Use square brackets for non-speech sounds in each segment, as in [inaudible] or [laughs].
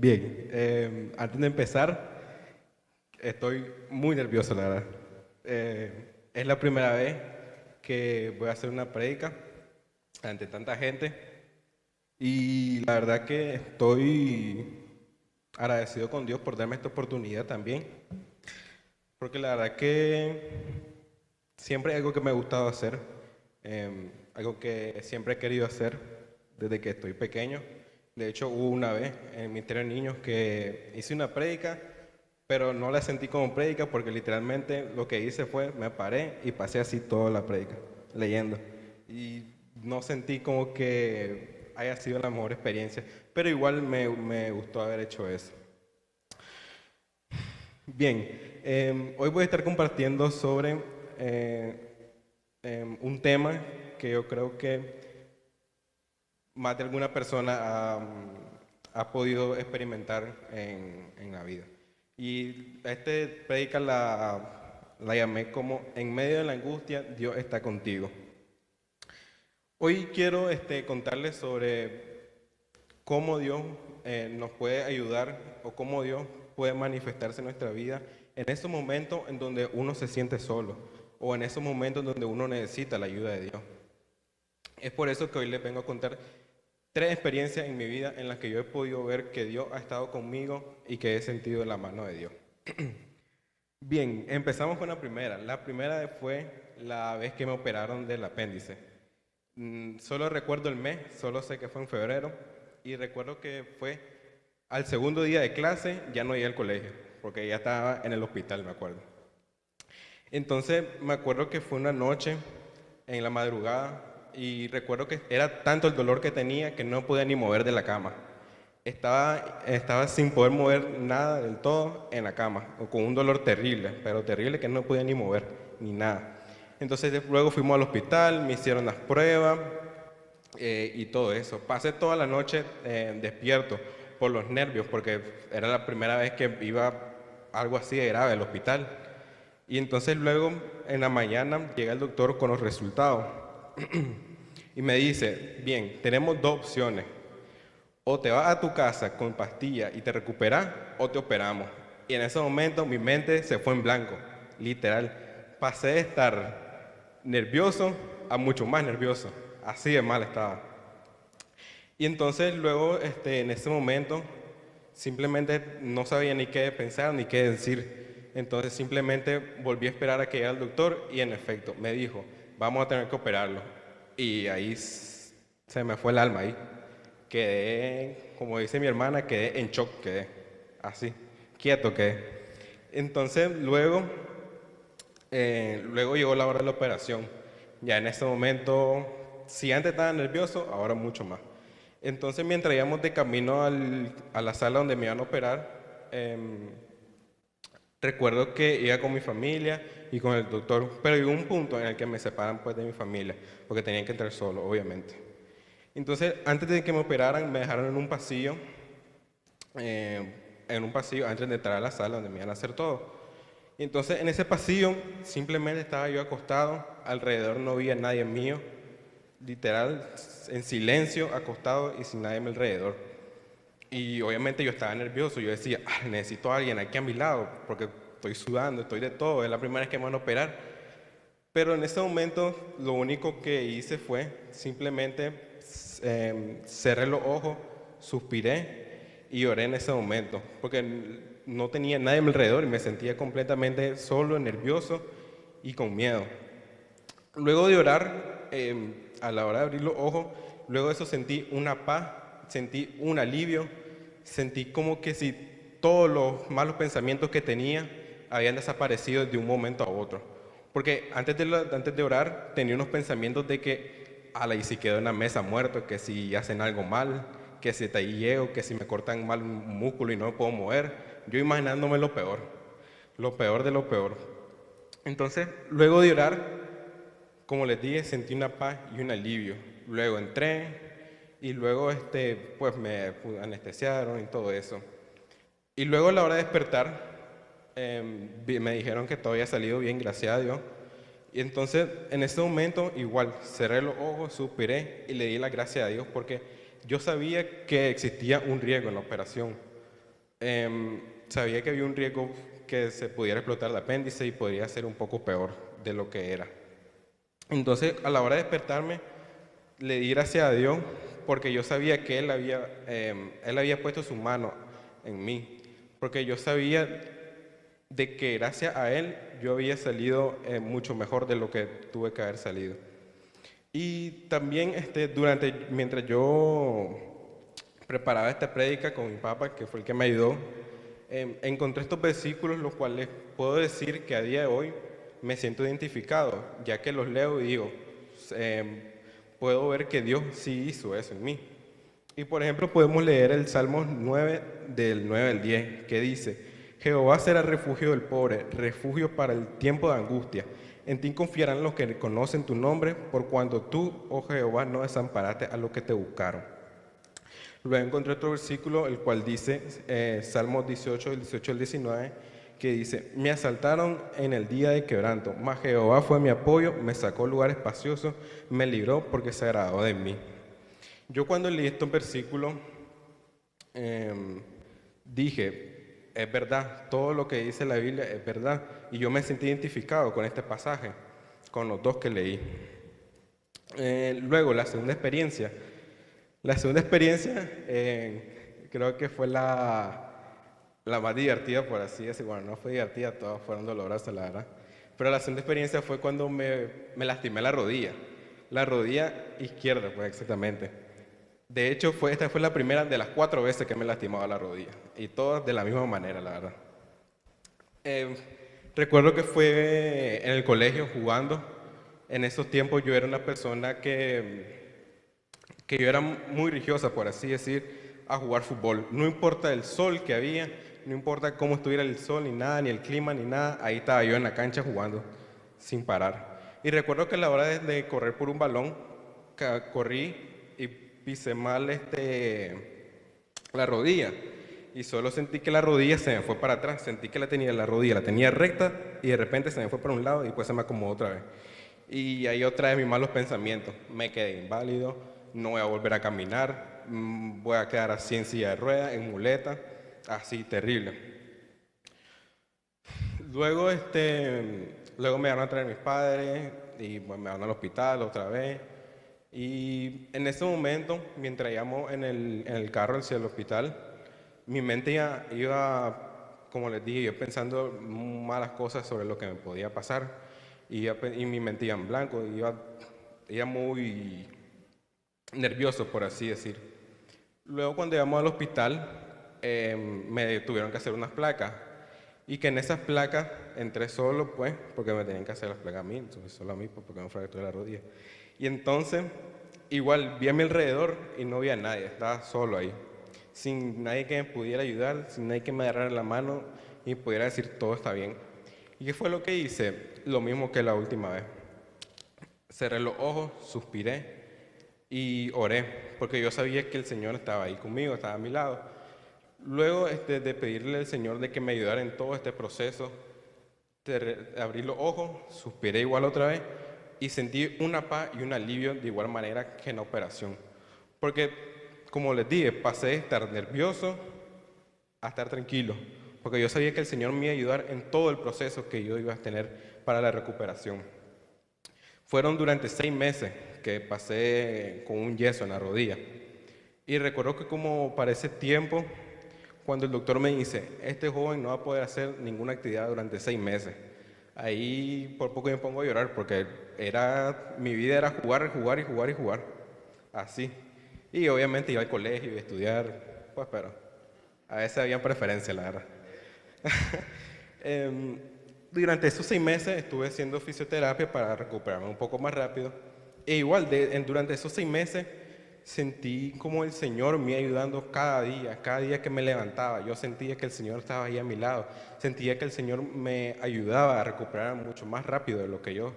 Bien, eh, antes de empezar, estoy muy nervioso, la verdad. Eh, es la primera vez que voy a hacer una predica ante tanta gente y la verdad que estoy agradecido con Dios por darme esta oportunidad también, porque la verdad que siempre es algo que me ha gustado hacer, eh, algo que siempre he querido hacer desde que estoy pequeño. De hecho, hubo una vez en mi de Niños que hice una prédica, pero no la sentí como prédica porque literalmente lo que hice fue, me paré y pasé así toda la prédica, leyendo. Y no sentí como que haya sido la mejor experiencia, pero igual me, me gustó haber hecho eso. Bien, em, hoy voy a estar compartiendo sobre eh, em, un tema que yo creo que más de alguna persona ha, podido experimentar en, en, la vida. Y este predica la, la llamé como en medio de la angustia, Dios está contigo. Hoy quiero este, contarles sobre cómo Dios eh, nos puede ayudar o cómo Dios puede manifestarse en nuestra vida en esos momentos en donde uno se siente solo o en esos momentos donde uno necesita la ayuda de Dios. Es por eso que hoy les vengo a contar tres experiencias en mi vida en las que yo he podido ver que Dios ha estado conmigo y que he sentido la mano de Dios. [clears throat] Bien, empezamos con la primera. La primera fue la vez que me operaron del apéndice. Mm, solo recuerdo el mes, solo sé que fue en febrero y recuerdo que fue al segundo día de clase, ya no iba al colegio, porque ya estaba en el hospital, me acuerdo. Entonces me acuerdo que fue una noche en la madrugada, y recuerdo que era tanto el dolor que tenía que no podía ni mover de la cama. Estaba, estaba sin poder mover nada del todo en la cama, con un dolor terrible, pero terrible que no podía ni mover, ni nada. Entonces luego fuimos al hospital, me hicieron las pruebas eh, y todo eso. Pasé toda la noche eh, despierto por los nervios, porque era la primera vez que iba algo así de grave al hospital. Y entonces luego en la mañana llega el doctor con los resultados. [clears throat] y me dice, bien, tenemos dos opciones. O te vas a tu casa con pastilla y te recuperas o te operamos. Y en ese momento mi mente se fue en blanco, literal. Pasé de estar nervioso a mucho más nervioso. Así de mal estaba. Y entonces luego, este, en ese momento, simplemente no sabía ni qué pensar ni qué decir. Entonces simplemente volví a esperar a que llegara el doctor y en efecto me dijo, vamos a tener que operarlo. Y ahí se me fue el alma ahí. Quedé, como dice mi hermana, quedé en shock, quedé así, quieto quedé. Entonces luego, eh, luego llegó la hora de la operación. Ya en ese momento, si antes estaba nervioso, ahora mucho más. Entonces mientras íbamos de camino a la sala donde me iban a operar, em, recuerdo que iba con mi familia y con el doctor, pero llegó un punto en el que me separan pues de mi familia, porque tenían que entrar solo, obviamente. Entonces, antes de que me operaran, me dejaron en un pasillo, eh, en un pasillo antes de entrar a la sala donde me iban a hacer todo. Entonces, en ese pasillo, simplemente estaba yo acostado, alrededor no había nadie mío, literal, en silencio, acostado y sin nadie mi alrededor. Y obviamente yo estaba nervioso, yo decía, ah, necesito a alguien aquí a mi lado, porque estoy sudando, estoy de todo, es la primera vez que me van a operar. Pero en ese momento lo único que hice fue simplemente eh, cerré los ojos, suspiré y oré en ese momento, porque no tenía nadie a mi alrededor y me sentía completamente solo, nervioso y con miedo. Luego de orar, em, a la hora de abrir los ojos, luego de eso sentí una paz, sentí un alivio, sentí como que si todos los malos pensamientos que tenía habían desaparecido de un momento a otro. Porque antes de, antes de orar tenía unos pensamientos de que, ala, y si quedo en la mesa muerto, que si hacen algo mal, que si te llego, que si me cortan mal músculo y no me puedo mover. Yo imaginándome lo peor, lo peor de lo peor. Entonces, luego de orar, como les dije, sentí una paz y un alivio. Luego entré y luego este, pues me anestesiaron y todo eso. Y luego a la hora de despertar, Em, me dijeron que todo había salido bien, gracias a Dios. Y entonces, en ese momento, igual, cerré los ojos, suspiré y le di la gracia a Dios porque yo sabía que existía un riesgo en la operación. em, sabía que había un riesgo que se pudiera explotar el apéndice y podría ser un poco peor de lo que era. Entonces, a la hora de despertarme, le di gracias a Dios porque yo sabía que Él había, em, él había puesto su mano en mí, porque yo sabía de que gracias a Él yo había salido eh, mucho mejor de lo que tuve que haber salido. Y también este, durante, mientras yo preparaba esta prédica con mi papá, que fue el que me ayudó, em, encontré estos versículos, los cuales puedo decir que a día de hoy me siento identificado, ya que los leo y digo, em, puedo ver que Dios sí hizo eso en mí. Y por ejemplo podemos leer el Salmo 9 del 9 al 10, que dice, Jehová será refugio del pobre, refugio para el tiempo de angustia. En ti confiarán los que conocen tu nombre, por cuando tú, oh Jehová, no desamparaste a los que te buscaron. Luego encontré otro versículo, el cual dice, eh, Salmos 18, 18 al 19, que dice, me asaltaron en el día de quebranto, mas Jehová fue mi apoyo, me sacó lugar espacioso, me libró porque se agradó de mí. Yo cuando leí estos versículos, em, dije, es verdad, todo lo que dice la Biblia es verdad, y yo me sentí identificado con este pasaje, con los dos que leí. Eh, luego, la segunda experiencia. La segunda experiencia eh, creo que fue la, la más divertida, por así decirlo. Bueno, no fue divertida, todas fueron dolorosas, la verdad. Pero la segunda experiencia fue cuando me, me lastimé la rodilla. La rodilla izquierda, pues exactamente. De hecho, fue, esta fue la primera de las cuatro veces que me lastimaba la rodilla. Y todas de la misma manera, la verdad. Eh, recuerdo que fue en el colegio jugando. En esos tiempos yo era una persona que, que yo era muy religiosa, por así decir, a jugar fútbol. No importa el sol que había, no importa cómo estuviera el sol, ni nada, ni el clima, ni nada, ahí estaba yo en la cancha jugando sin parar. Y recuerdo que a la hora de, correr por un balón, corrí y pisé mal este, la rodilla. Y solo sentí que la rodilla se me fue para atrás, sentí que la tenía la rodilla, la tenía recta y de repente se me fue para un lado y después se me acomodó otra vez. Y ahí otra vez mis malos pensamientos, me quedé inválido, no voy a volver a caminar, voy a quedar así en silla de ruedas, en muleta así terrible. Luego, este, luego me van a traer mis padres y me van al hospital otra vez. Y en ese momento, mientras íbamos en el, en el carro hacia el hospital, mi mente ya iba, como les dije, yo pensando malas cosas sobre lo que me podía pasar. Y, y mi mente iba en blanco, iba, iba muy nervioso, por así decir. Luego, cuando llegamos al hospital, Em, me tuvieron que hacer unas placas. Y que en esas placas entré solo, pues, porque me tenían que hacer las placas a mí, entonces solo a mí, pues, porque me fracturé la rodilla. Y entonces, igual, vi a mi alrededor y no vi a nadie, estaba solo ahí, sin nadie que me pudiera ayudar, sin nadie que me agarrara la mano y pudiera decir todo está bien. ¿Y qué fue lo que hice? Lo mismo que la última vez. Cerré los ojos, suspiré y oré, porque yo sabía que el Señor estaba ahí conmigo, estaba a mi lado Luego este, de pedirle al Señor de que me ayudara en todo este proceso, de abrí los ojos, suspiré igual otra vez y sentí una paz y un alivio de igual manera que en la operación. Porque, como les dije, pasé de estar nervioso a estar tranquilo, porque yo sabía que el Señor me iba a ayudar en todo el proceso que yo iba a tener para la recuperación. Fueron durante seis meses que pasé con un yeso en la rodilla. Y recuerdo que como para ese tiempo cuando el doctor me dice, este joven no va a poder hacer ninguna actividad durante seis meses. Ahí por poco me pongo a llorar porque era, mi vida era jugar, jugar y jugar y jugar. Así. Y obviamente iba al colegio y estudiar, pues pero a veces había preferencia, la verdad. [laughs] Em, durante esos seis meses estuve haciendo fisioterapia para recuperarme un poco más rápido. E igual, de, durante esos seis meses sentí como el Señor me ayudando cada día, cada día que me levantaba. Yo sentía que el Señor estaba ahí a mi lado. Sentía que el Señor me ayudaba a recuperar mucho más rápido de lo que yo,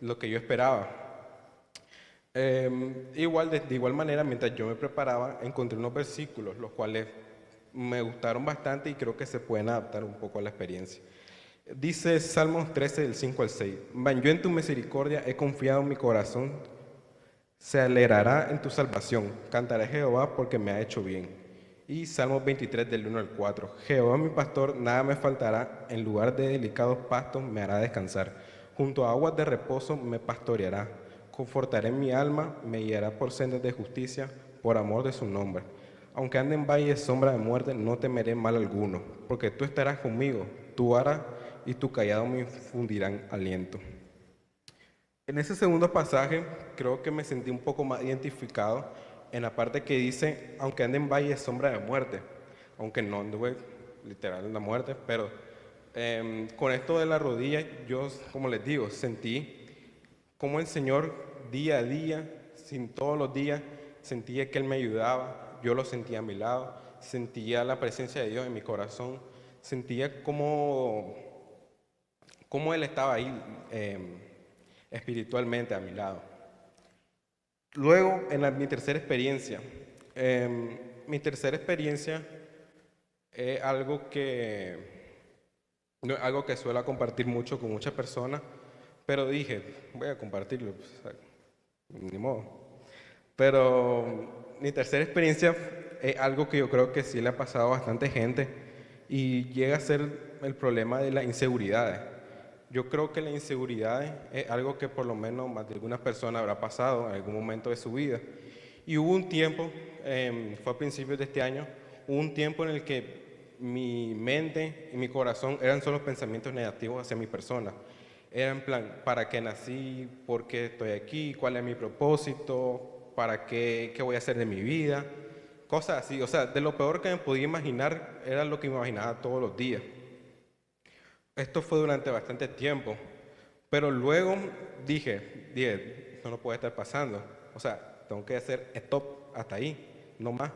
lo que yo esperaba. Em, igual, de, igual manera, mientras yo me preparaba, encontré unos versículos, los cuales me gustaron bastante y creo que se pueden adaptar un poco a la experiencia. Dice Salmos 13, del 5 al 6. Yo en tu misericordia he confiado en mi corazón se alegrará en tu salvación. Cantaré Jehová porque me ha hecho bien. Y Salmo 23 del 1 al 4. Jehová mi pastor, nada me faltará, en lugar de delicados pastos me hará descansar. Junto a aguas de reposo me pastoreará. Confortaré mi alma, me guiará por sendas de justicia, por amor de su nombre. Aunque ande en valle de sombra de muerte, no temeré mal alguno, porque tú estarás conmigo, tu vara y tu callado me infundirán aliento. En ese segundo pasaje creo que me sentí un poco más identificado en la parte que dice, aunque ande en valle de sombra de muerte, aunque no anduve literal en la muerte, pero em, con esto de la rodilla, yo, como les digo, sentí como el Señor día a día, sin todos los días, sentía que Él me ayudaba, yo lo sentía a mi lado, sentía la presencia de Dios en mi corazón, sentía como, como Él estaba ahí. Em, espiritualmente a mi lado. Luego, en mi tercera experiencia, em, mi tercera experiencia es algo que, algo que suelo compartir mucho con muchas personas, pero dije, voy a compartirlo, pues, ni modo. Pero mi tercera experiencia es algo que yo creo que sí le ha pasado a bastante gente y llega a ser el problema de las inseguridades. Yo creo que la inseguridad es algo que por lo menos más de algunas personas habrá pasado en algún momento de su vida. Y hubo un tiempo, em, fue a principios de este año, hubo un tiempo en el que mi mente y mi corazón eran solo pensamientos negativos hacia mi persona. Era en plan, ¿para qué nací? ¿Por qué estoy aquí? ¿Cuál es mi propósito? ¿Para qué? ¿Qué voy a hacer de mi vida? Cosas así. O sea, de lo peor que me podía imaginar era lo que me imaginaba todos los días. Esto fue durante bastante tiempo, pero luego dije, dije, esto no puede estar pasando. O sea, tengo que hacer stop hasta ahí, no más.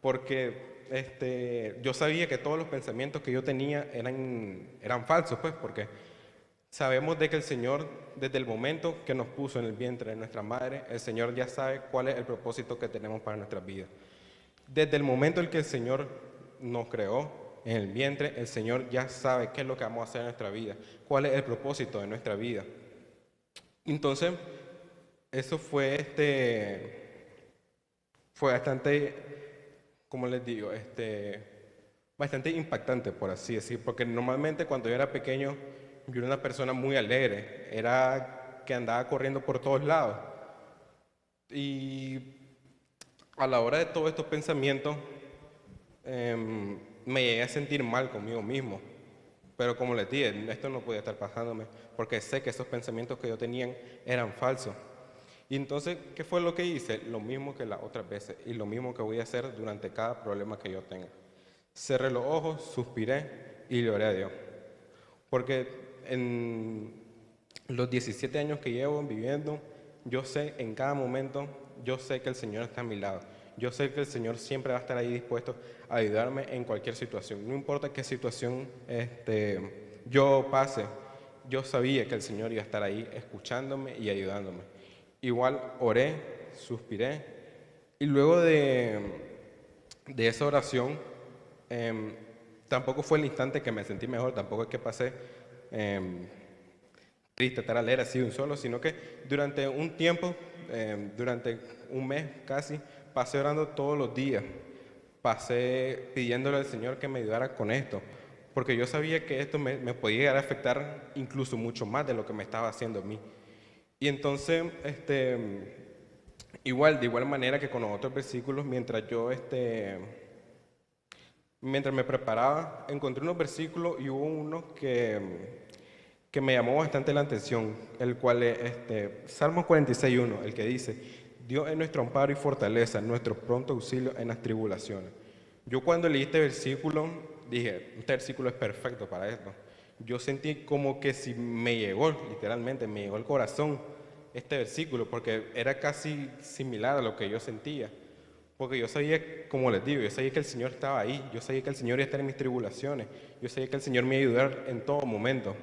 Porque este, yo sabía que todos los pensamientos que yo tenía eran, eran falsos, pues, porque sabemos de que el Señor, desde el momento que nos puso en el vientre de nuestra madre, el Señor ya sabe cuál es el propósito que tenemos para nuestra vida. Desde el momento en que el Señor nos creó, en el vientre, el Señor ya sabe qué es lo que vamos a hacer en nuestra vida, cuál es el propósito de nuestra vida. Entonces, eso fue este fue bastante, como les digo, este bastante impactante, por así decir, porque normalmente cuando yo era pequeño, yo era una persona muy alegre, era que andaba corriendo por todos lados. Y a la hora de todos estos pensamientos, eh, me llegué a sentir mal conmigo mismo. Pero como les dije, esto no podía estar pasándome, porque sé que esos pensamientos que yo tenía eran falsos. Y entonces, ¿qué fue lo que hice? Lo mismo que las otras veces, y lo mismo que voy a hacer durante cada problema que yo tenga. Cerré los ojos, suspiré y le oré a Dios. Porque en los 17 años que llevo viviendo, yo sé en cada momento, yo sé que el Señor está a mi lado. Yo sé que el Señor siempre va a estar ahí dispuesto a ayudarme en cualquier situación. No importa qué situación este, yo pase, yo sabía que el Señor iba a estar ahí escuchándome y ayudándome. Igual oré, suspiré y luego de, de esa oración, em, tampoco fue el instante que me sentí mejor, tampoco es que pasé em, triste, estar a leer así un solo, sino que durante un tiempo, em, durante un mes casi, pasé orando todos los días, pasé pidiéndole al Señor que me ayudara con esto, porque yo sabía que esto me, podía llegar a afectar incluso mucho más de lo que me estaba haciendo a mí. Y entonces, este, igual, de igual manera que con los otros versículos, mientras yo, este, mientras me preparaba, encontré unos versículos y hubo uno que, que me llamó bastante la atención, el cual es este, Salmo 46.1, el que dice, Dios es nuestro amparo y fortaleza, nuestro pronto auxilio en las tribulaciones. Yo cuando leí este versículo dije, este versículo es perfecto para esto. Yo sentí como que si me llegó, literalmente, me llegó el corazón este versículo, porque era casi similar a lo que yo sentía. Porque yo sabía, como les digo, yo sabía que el Señor estaba ahí, yo sabía que el Señor iba a estar en mis tribulaciones, yo sabía que el Señor me iba a ayudar en todo momento.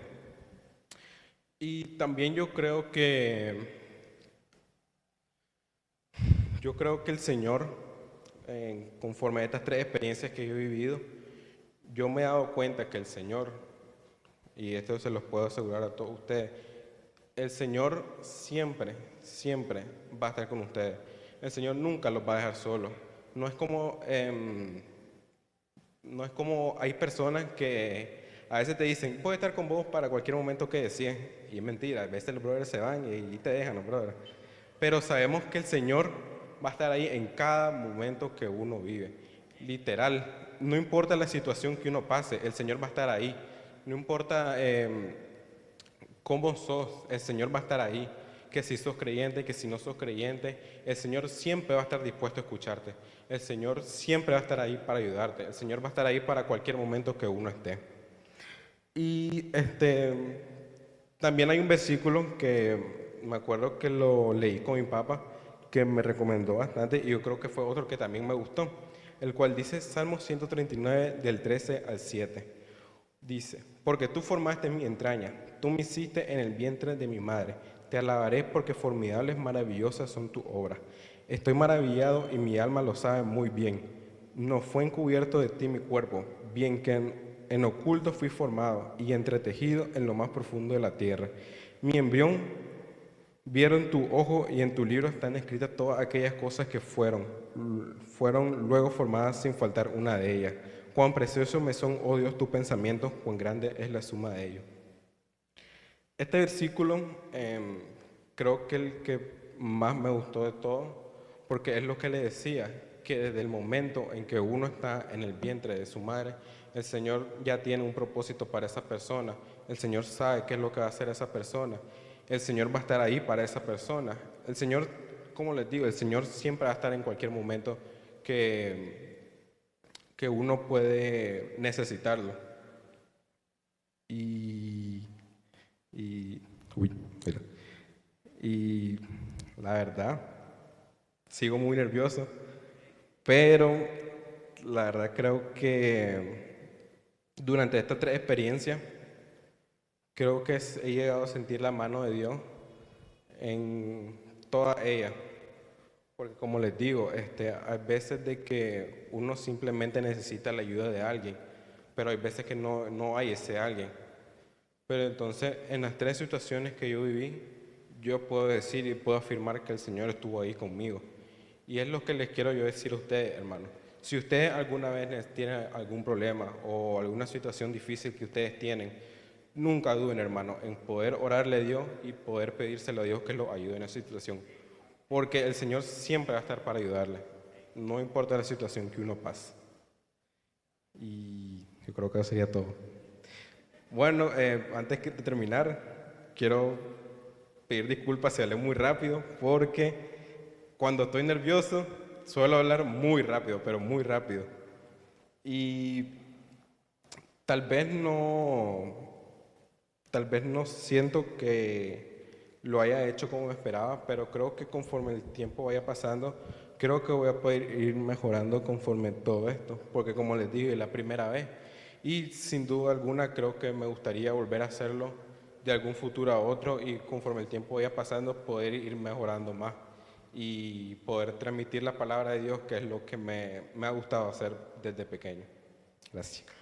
Y también yo creo que yo creo que el Señor, conforme a estas tres experiencias que yo he vivido, yo me he dado cuenta que el Señor, y esto se los puedo asegurar a todos ustedes, el Señor siempre, siempre va a estar con ustedes. El Señor nunca los va a dejar solos. No es como, em, no es como hay personas que a veces te dicen, puedo estar con vos para cualquier momento que desees. Y es mentira, a veces los brothers se van y, te dejan los brothers. Pero sabemos que el Señor va a estar ahí en cada momento que uno vive. Literal, no importa la situación que uno pase, el Señor va a estar ahí. No importa em, cómo sos, el Señor va a estar ahí. Que si sos creyente, que si no sos creyente, el Señor siempre va a estar dispuesto a escucharte. El Señor siempre va a estar ahí para ayudarte. El Señor va a estar ahí para cualquier momento que uno esté. Y este, también hay un versículo que me acuerdo que lo leí con mi papá, que me recomendó bastante y yo creo que fue otro que también me gustó, el cual dice Salmo 139 del 13 al 7. Dice, porque tú formaste mi entraña, tú me hiciste en el vientre de mi madre, te alabaré porque formidables, maravillosas son tus obras. Estoy maravillado y mi alma lo sabe muy bien. No fue encubierto de ti mi cuerpo, bien que en en oculto fui formado y entretejido en lo más profundo de la tierra. Mi embrión vieron tu ojo y en tu libro están escritas todas aquellas cosas que fueron, fueron luego formadas sin faltar una de ellas. Cuán precioso me son, oh Dios, tus pensamientos, cuán grande es la suma de ellos. Este versículo em, creo que el que más me gustó de todo, porque es lo que le decía, que desde el momento en que uno está en el vientre de su madre, el Señor ya tiene un propósito para esa persona. El Señor sabe qué es lo que va a hacer esa persona. El Señor va a estar ahí para esa persona. El Señor, como les digo, el Señor siempre va a estar en cualquier momento que, que uno puede necesitarlo. Y, y, uy, y la verdad, sigo muy nervioso, pero la verdad creo que durante estas tres experiencias, creo que he llegado a sentir la mano de Dios en toda ella. Porque como les digo, este, hay veces de que uno simplemente necesita la ayuda de alguien, pero hay veces que no, no hay ese alguien. Pero entonces, en las tres situaciones que yo viví, yo puedo decir y puedo afirmar que el Señor estuvo ahí conmigo. Y es lo que les quiero yo decir a ustedes, hermanos. Si usted alguna vez tiene algún problema o alguna situación difícil que ustedes tienen, nunca duden, hermano, en poder orarle a Dios y poder pedírselo a Dios que lo ayude en esa situación. Porque el Señor siempre va a estar para ayudarle, no importa la situación que uno pase. Y yo creo que eso sería todo. Bueno, eh, antes de terminar, quiero pedir disculpas si hablé muy rápido, porque cuando estoy nervioso suelo hablar muy rápido, pero muy rápido. Y tal vez no, tal vez no siento que lo haya hecho como esperaba, pero creo que conforme el tiempo vaya pasando, creo que voy a poder ir mejorando conforme todo esto, porque como les dije, es la primera vez. Y sin duda alguna creo que me gustaría volver a hacerlo de algún futuro a otro y conforme el tiempo vaya pasando poder ir mejorando más y poder transmitir la palabra de Dios, que es lo que me, me ha gustado hacer desde pequeño. Gracias.